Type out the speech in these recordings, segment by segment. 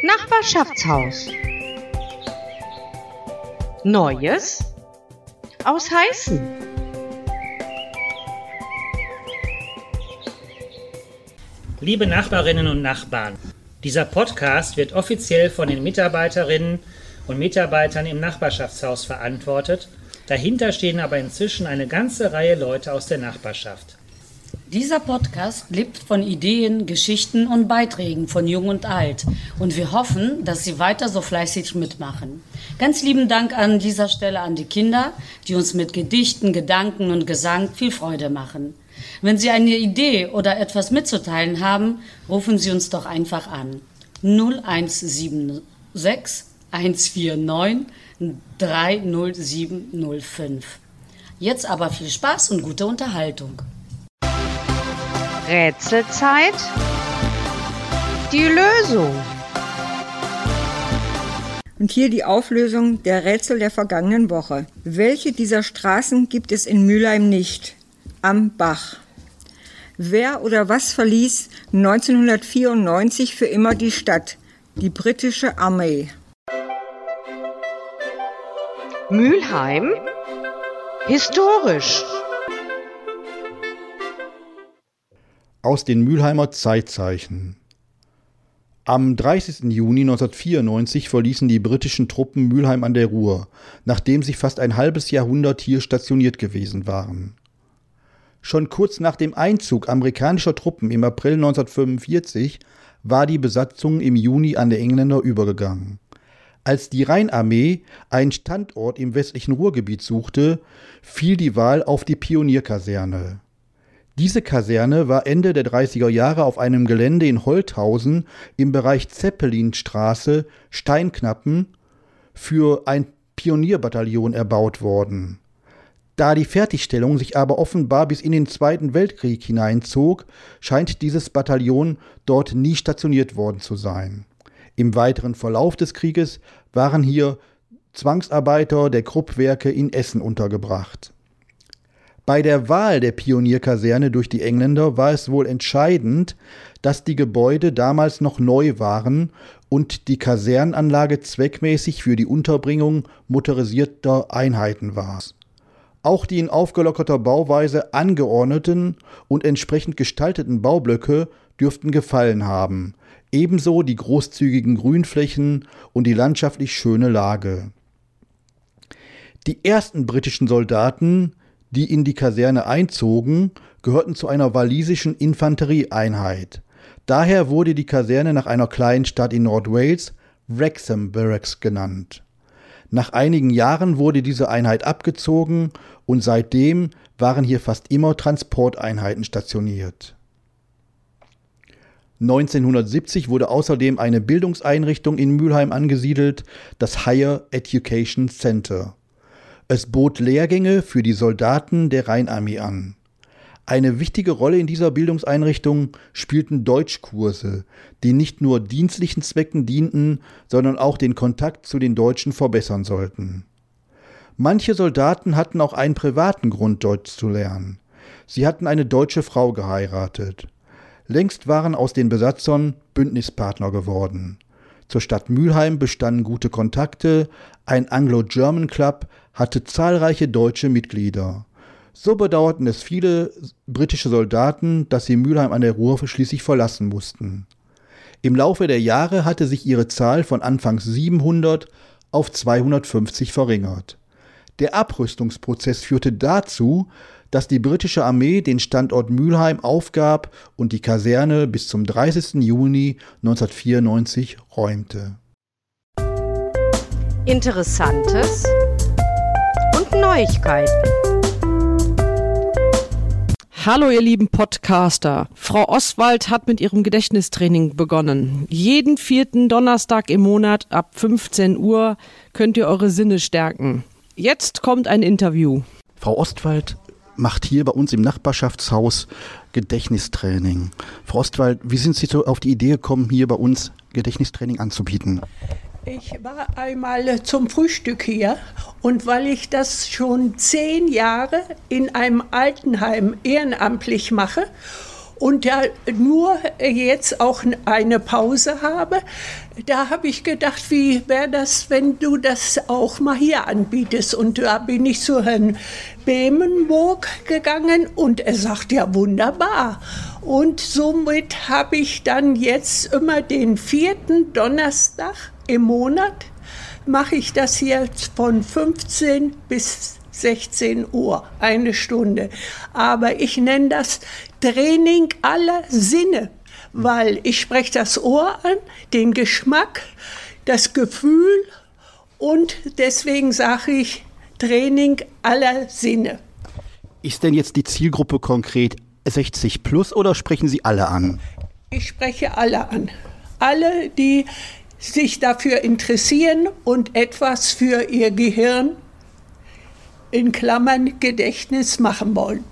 Nachbarschaftshaus. Neues aus Heißen. Liebe Nachbarinnen und Nachbarn, dieser Podcast wird offiziell von den Mitarbeiterinnen und Mitarbeitern im Nachbarschaftshaus verantwortet. Dahinter stehen aber inzwischen eine ganze Reihe Leute aus der Nachbarschaft. Dieser Podcast lebt von Ideen, Geschichten und Beiträgen von Jung und Alt. Und wir hoffen, dass Sie weiter so fleißig mitmachen. Ganz lieben Dank an dieser Stelle an die Kinder, die uns mit Gedichten, Gedanken und Gesang viel Freude machen. Wenn Sie eine Idee oder etwas mitzuteilen haben, rufen Sie uns doch einfach an. 0176 149 30705. Jetzt aber viel Spaß und gute Unterhaltung. Rätselzeit. Die Lösung. Und hier die Auflösung der Rätsel der vergangenen Woche. Welche dieser Straßen gibt es in Mülheim nicht? Am Bach. Wer oder was verließ 1994 für immer die Stadt? Die britische Armee. Mülheim. Historisch. Aus den Mülheimer Zeitzeichen. Am 30. Juni 1994 verließen die britischen Truppen Mülheim an der Ruhr, nachdem sie fast ein halbes Jahrhundert hier stationiert gewesen waren. Schon kurz nach dem Einzug amerikanischer Truppen im April 1945 war die Besatzung im Juni an die Engländer übergegangen. Als die Rheinarmee einen Standort im westlichen Ruhrgebiet suchte, fiel die Wahl auf die Pionierkaserne. Diese Kaserne war Ende der 30er Jahre auf einem Gelände in Holthausen im Bereich Zeppelinstraße Steinknappen für ein Pionierbataillon erbaut worden. Da die Fertigstellung sich aber offenbar bis in den Zweiten Weltkrieg hineinzog, scheint dieses Bataillon dort nie stationiert worden zu sein. Im weiteren Verlauf des Krieges waren hier Zwangsarbeiter der Kruppwerke in Essen untergebracht. Bei der Wahl der Pionierkaserne durch die Engländer war es wohl entscheidend, dass die Gebäude damals noch neu waren und die Kasernanlage zweckmäßig für die Unterbringung motorisierter Einheiten war. Auch die in aufgelockerter Bauweise angeordneten und entsprechend gestalteten Baublöcke dürften gefallen haben, ebenso die großzügigen Grünflächen und die landschaftlich schöne Lage. Die ersten britischen Soldaten die in die Kaserne einzogen, gehörten zu einer walisischen Infanterieeinheit. Daher wurde die Kaserne nach einer kleinen Stadt in Nordwales Wrexham Barracks genannt. Nach einigen Jahren wurde diese Einheit abgezogen und seitdem waren hier fast immer Transporteinheiten stationiert. 1970 wurde außerdem eine Bildungseinrichtung in Mülheim angesiedelt, das Higher Education Center. Es bot Lehrgänge für die Soldaten der Rheinarmee an. Eine wichtige Rolle in dieser Bildungseinrichtung spielten Deutschkurse, die nicht nur dienstlichen Zwecken dienten, sondern auch den Kontakt zu den Deutschen verbessern sollten. Manche Soldaten hatten auch einen privaten Grund, Deutsch zu lernen. Sie hatten eine deutsche Frau geheiratet. Längst waren aus den Besatzern Bündnispartner geworden. Zur Stadt Mülheim bestanden gute Kontakte, ein Anglo-German Club hatte zahlreiche deutsche Mitglieder. So bedauerten es viele britische Soldaten, dass sie Mülheim an der Ruhr schließlich verlassen mussten. Im Laufe der Jahre hatte sich ihre Zahl von anfangs 700 auf 250 verringert. Der Abrüstungsprozess führte dazu, dass die britische Armee den Standort Mülheim aufgab und die Kaserne bis zum 30. Juni 1994 räumte. Interessantes und Neuigkeiten. Hallo ihr lieben Podcaster. Frau Oswald hat mit ihrem Gedächtnistraining begonnen. Jeden vierten Donnerstag im Monat ab 15 Uhr könnt ihr eure Sinne stärken. Jetzt kommt ein Interview. Frau Ostwald macht hier bei uns im Nachbarschaftshaus Gedächtnistraining. Frau Ostwald, wie sind Sie so auf die Idee gekommen, hier bei uns Gedächtnistraining anzubieten? Ich war einmal zum Frühstück hier und weil ich das schon zehn Jahre in einem Altenheim ehrenamtlich mache und da nur jetzt auch eine Pause habe, da habe ich gedacht, wie wäre das, wenn du das auch mal hier anbietest? Und da bin ich zu Herrn Bemenburg gegangen und er sagt, ja wunderbar. Und somit habe ich dann jetzt immer den vierten Donnerstag im Monat, mache ich das hier von 15 bis 16 Uhr, eine Stunde. Aber ich nenne das Training aller Sinne, weil ich spreche das Ohr an, den Geschmack, das Gefühl und deswegen sage ich Training aller Sinne. Ist denn jetzt die Zielgruppe konkret 60 plus oder sprechen Sie alle an? Ich spreche alle an. Alle, die sich dafür interessieren und etwas für ihr Gehirn in Klammern Gedächtnis machen wollen.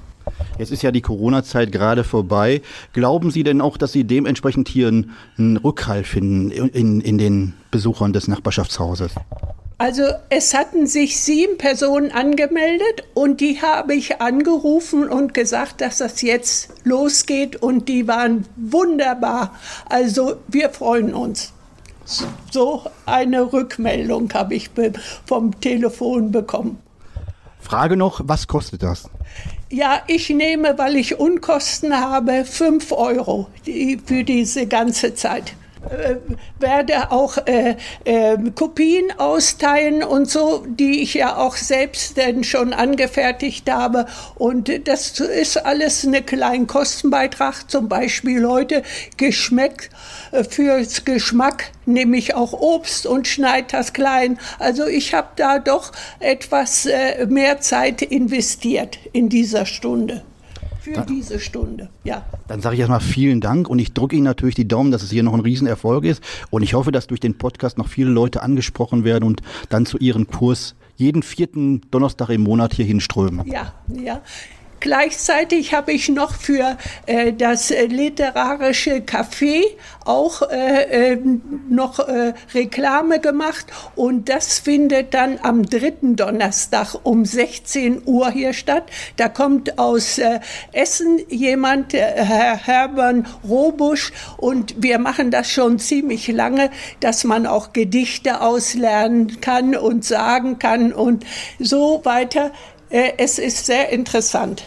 Jetzt ist ja die Corona-Zeit gerade vorbei. Glauben Sie denn auch, dass Sie dementsprechend hier einen, Rückhalt finden in, in den Besuchern des Nachbarschaftshauses? Also es hatten sich sieben Personen angemeldet und die habe ich angerufen und gesagt, dass das jetzt losgeht und die waren wunderbar. Also wir freuen uns. So eine Rückmeldung habe ich vom Telefon bekommen. Frage noch, was kostet das? Ja, ich nehme, weil ich Unkosten habe, 5 Euro für diese ganze Zeit äh, werde auch äh, äh, Kopien austeilen und so, die ich ja auch selbst denn schon angefertigt habe. Und das ist alles eine kleinen Kostenbeitrag. Zum Beispiel heute Geschmack äh, fürs Geschmack nehme ich auch Obst und schneide das klein. Also ich habe da doch etwas äh, mehr Zeit investiert in dieser Stunde für dann, diese Stunde. Ja. Dann sage ich erstmal vielen Dank und ich drücke Ihnen natürlich die Daumen, dass es hier noch ein Riesenerfolg ist. Und ich hoffe, dass durch den Podcast noch viele Leute angesprochen werden und dann zu Ihrem Kurs jeden vierten Donnerstag im Monat hier hinströmen. Ja, ja. Gleichzeitig habe ich noch für äh, das literarische Café auch äh, äh, noch Reklame gemacht und das findet dann am dritten Donnerstag um 16 Uhr hier statt. Da kommt aus äh, Essen jemand, äh, Herr Hermann Robusch und wir machen das schon ziemlich lange, dass man auch Gedichte auslernen kann und sagen kann und so weiter. Äh, es ist sehr interessant.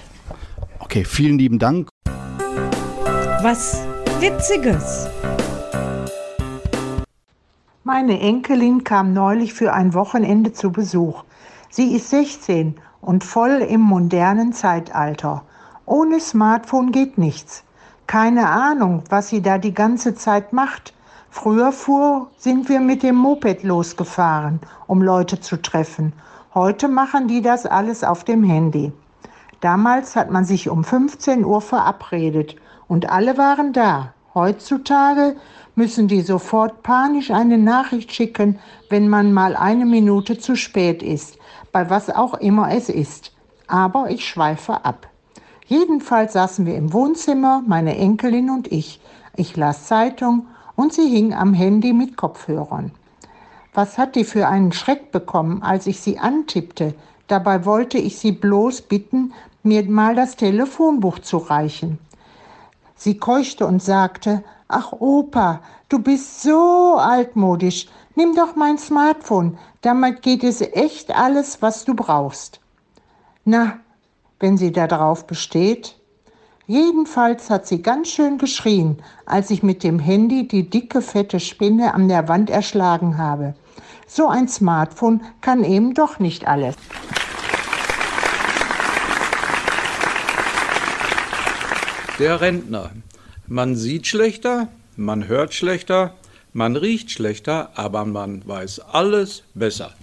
Okay, vielen lieben Dank. Was Witziges. Meine Enkelin kam neulich für ein Wochenende zu Besuch. Sie ist 16 und voll im modernen Zeitalter. Ohne Smartphone geht nichts. Keine Ahnung, was sie da die ganze Zeit macht. Früher fuhr sind wir mit dem Moped losgefahren, um Leute zu treffen. Heute machen die das alles auf dem Handy. Damals hat man sich um 15 Uhr verabredet und alle waren da. Heutzutage müssen die sofort panisch eine Nachricht schicken, wenn man mal eine Minute zu spät ist, bei was auch immer es ist. Aber ich schweife ab. Jedenfalls saßen wir im Wohnzimmer, meine Enkelin und ich. Ich las Zeitung und sie hing am Handy mit Kopfhörern. Was hat die für einen Schreck bekommen, als ich sie antippte? Dabei wollte ich sie bloß bitten, mir mal das Telefonbuch zu reichen. Sie keuchte und sagte, Ach Opa, du bist so altmodisch. Nimm doch mein Smartphone, damit geht es echt alles, was du brauchst. Na, wenn sie da drauf besteht. Jedenfalls hat sie ganz schön geschrien, als ich mit dem Handy die dicke, fette Spinne an der Wand erschlagen habe. So ein Smartphone kann eben doch nicht alles. Der Rentner. Man sieht schlechter, man hört schlechter, man riecht schlechter, aber man weiß alles besser.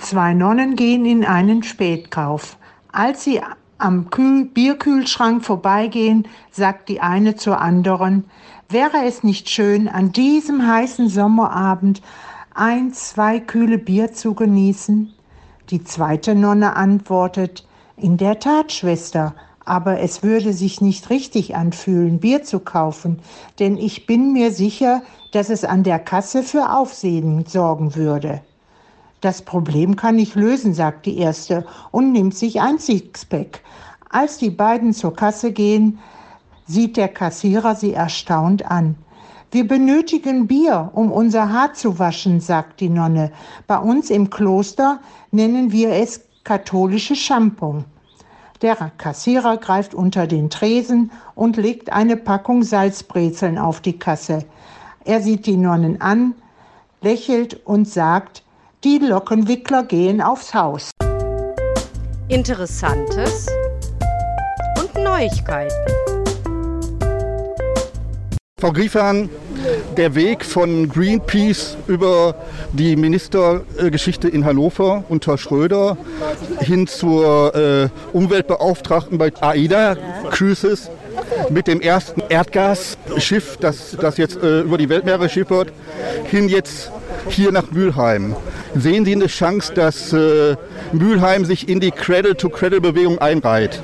Zwei Nonnen gehen in einen Spätkauf. Als sie am Kühl Bierkühlschrank vorbeigehen, sagt die eine zur anderen, wäre es nicht schön, an diesem heißen Sommerabend ein, zwei kühle Bier zu genießen? Die zweite Nonne antwortet, in der Tat, Schwester, aber es würde sich nicht richtig anfühlen, Bier zu kaufen, denn ich bin mir sicher, dass es an der Kasse für Aufsehen sorgen würde. Das Problem kann ich lösen, sagt die erste und nimmt sich ein Sixpack. Als die beiden zur Kasse gehen, sieht der Kassierer sie erstaunt an. Wir benötigen Bier, um unser Haar zu waschen, sagt die Nonne. Bei uns im Kloster nennen wir es katholische Shampoo. Der Kassierer greift unter den Tresen und legt eine Packung Salzbrezeln auf die Kasse. Er sieht die Nonnen an, lächelt und sagt, die Lockenwickler gehen aufs Haus. Interessantes und Neuigkeiten. Frau Griefern, der Weg von Greenpeace über die Ministergeschichte in Hannover unter Schröder hin zur äh, Umweltbeauftragten bei AIDA Cruises mit dem ersten Erdgasschiff, das, das jetzt äh, über die Weltmeere schippert, hin jetzt hier nach Mülheim. Sehen Sie eine Chance, dass äh, Mülheim sich in die Cradle-to-Cradle-Bewegung einreiht?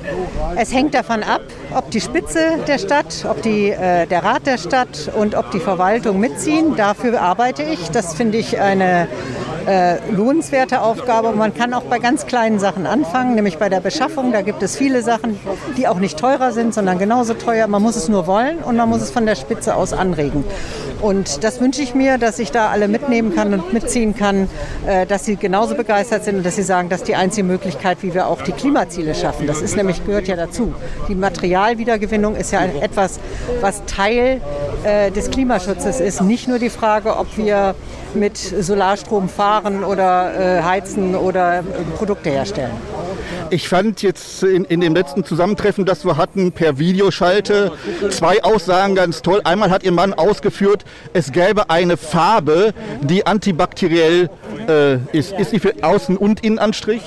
Es hängt davon ab, ob die Spitze der Stadt, ob die, äh, der Rat der Stadt und ob die Verwaltung mitziehen. Dafür arbeite ich. Das finde ich eine äh, lohnenswerte Aufgabe. Man kann auch bei ganz kleinen Sachen anfangen, nämlich bei der Beschaffung. Da gibt es viele Sachen, die auch nicht teurer sind, sondern genauso teuer. Man muss es nur wollen und man muss es von der Spitze aus anregen. Und das wünsche ich mir, dass ich da alle mitnehmen kann und mitziehen kann, äh, dass sie genauso begeistert sind und dass sie sagen, das ist die einzige Möglichkeit, wie wir auch die Klimaziele schaffen. Das ist nämlich, gehört ja dazu. Die Materialwiedergewinnung ist ja etwas, was Teil äh, des Klimaschutzes ist. Nicht nur die Frage, ob wir mit Solarstrom fahren oder äh, heizen oder Produkte herstellen. Ich fand jetzt in, in dem letzten Zusammentreffen, das wir hatten per Videoschalte, zwei Aussagen ganz toll. Einmal hat Ihr Mann ausgeführt, es gäbe eine Farbe, die antibakteriell äh, ist. Ist die für Außen- und Innenanstrich?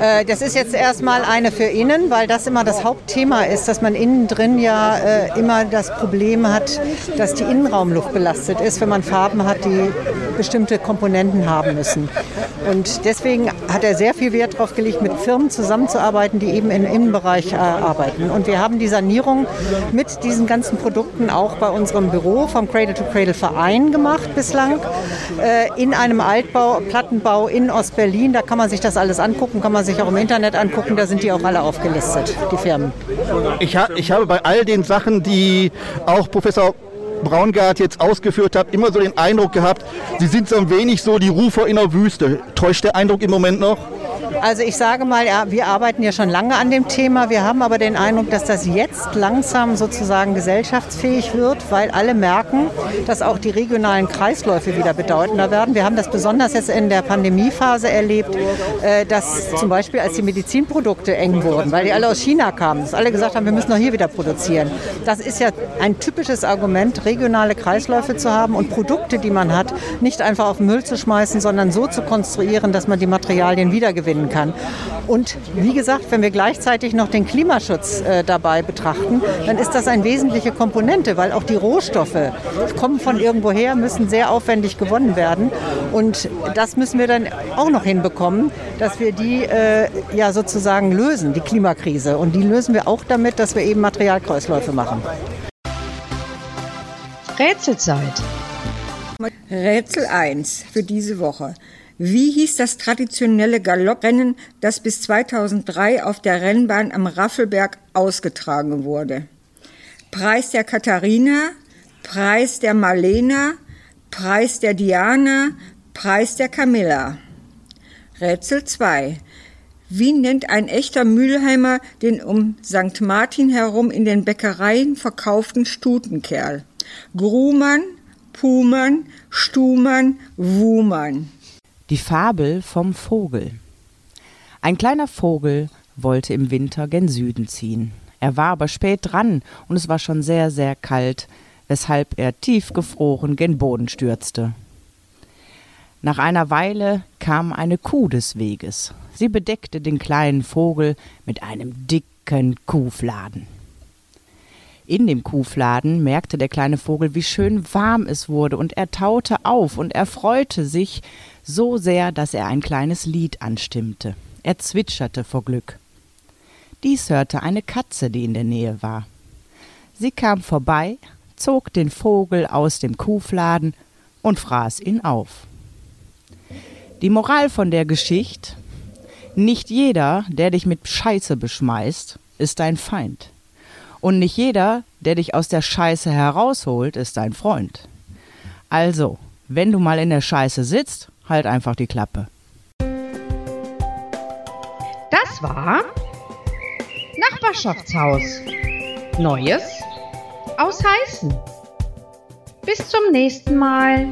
Äh, das ist jetzt erstmal eine für innen, weil das immer das Hauptthema ist, dass man innen drin ja äh, immer das Problem hat, dass die Innenraumluft belastet ist, wenn man Farben hat, die bestimmte Komponenten haben müssen. Und deswegen hat er sehr viel Wert darauf gelegt, mit Firmen zusammenzuarbeiten, die eben im Innenbereich äh, arbeiten. Und wir haben die Sanierung mit diesen ganzen Produkten auch bei unserem Büro vom Cradle to Cradle Verein gemacht bislang, äh, in einem Altbau, Plattenbau in Ostberlin. Da kann man sich das alles angucken, kann man sich auch im Internet angucken, da sind die auch alle aufgelistet, die Firmen. Ich, ha ich habe bei all den Sachen, die auch Professor Braungart jetzt ausgeführt hat, immer so den Eindruck gehabt, sie sind so ein wenig so die Rufer in der Wüste. Täuscht der Eindruck im Moment noch? Also ich sage mal, ja, wir arbeiten ja schon lange an dem Thema. Wir haben aber den Eindruck, dass das jetzt langsam sozusagen gesellschaftsfähig wird, weil alle merken, dass auch die regionalen Kreisläufe wieder bedeutender werden. Wir haben das besonders jetzt in der Pandemiephase erlebt, äh, dass zum Beispiel als die Medizinprodukte eng wurden, weil die alle aus China kamen, dass alle gesagt haben, wir müssen noch hier wieder produzieren. Das ist ja ein typisches Argument, regionale Kreisläufe zu haben und Produkte, die man hat, nicht einfach auf den Müll zu schmeißen, sondern so zu konstruieren, dass man die Materialien wiedergewinnen kann. Und wie gesagt, wenn wir gleichzeitig noch den Klimaschutz äh, dabei betrachten, dann ist das eine wesentliche Komponente, weil auch die Rohstoffe kommen von irgendwoher, müssen sehr aufwendig gewonnen werden. Und das müssen wir dann auch noch hinbekommen, dass wir die äh, ja sozusagen lösen, die Klimakrise. Und die lösen wir auch damit, dass wir eben Materialkreisläufe machen. Rätselzeit. Rätsel 1 für diese Woche. Wie hieß das traditionelle Galopprennen, das bis 2003 auf der Rennbahn am Raffelberg ausgetragen wurde? Preis der Katharina, Preis der Marlena, Preis der Diana, Preis der Camilla. Rätsel 2. Wie nennt ein echter Mülheimer den um St. Martin herum in den Bäckereien verkauften Stutenkerl? Grumann, Pumann, Stumann, Wumann. Die Fabel vom Vogel. Ein kleiner Vogel wollte im Winter gen Süden ziehen. Er war aber spät dran und es war schon sehr, sehr kalt, weshalb er tiefgefroren gen Boden stürzte. Nach einer Weile kam eine Kuh des Weges. Sie bedeckte den kleinen Vogel mit einem dicken Kuhfladen. In dem Kuhfladen merkte der kleine Vogel, wie schön warm es wurde, und er taute auf und er freute sich so sehr, dass er ein kleines Lied anstimmte. Er zwitscherte vor Glück. Dies hörte eine Katze, die in der Nähe war. Sie kam vorbei, zog den Vogel aus dem Kuhfladen und fraß ihn auf. Die Moral von der Geschichte Nicht jeder, der dich mit Scheiße beschmeißt, ist dein Feind. Und nicht jeder, der dich aus der Scheiße herausholt, ist dein Freund. Also, wenn du mal in der Scheiße sitzt, halt einfach die Klappe. Das war Nachbarschaftshaus. Neues aus Heißen. Bis zum nächsten Mal.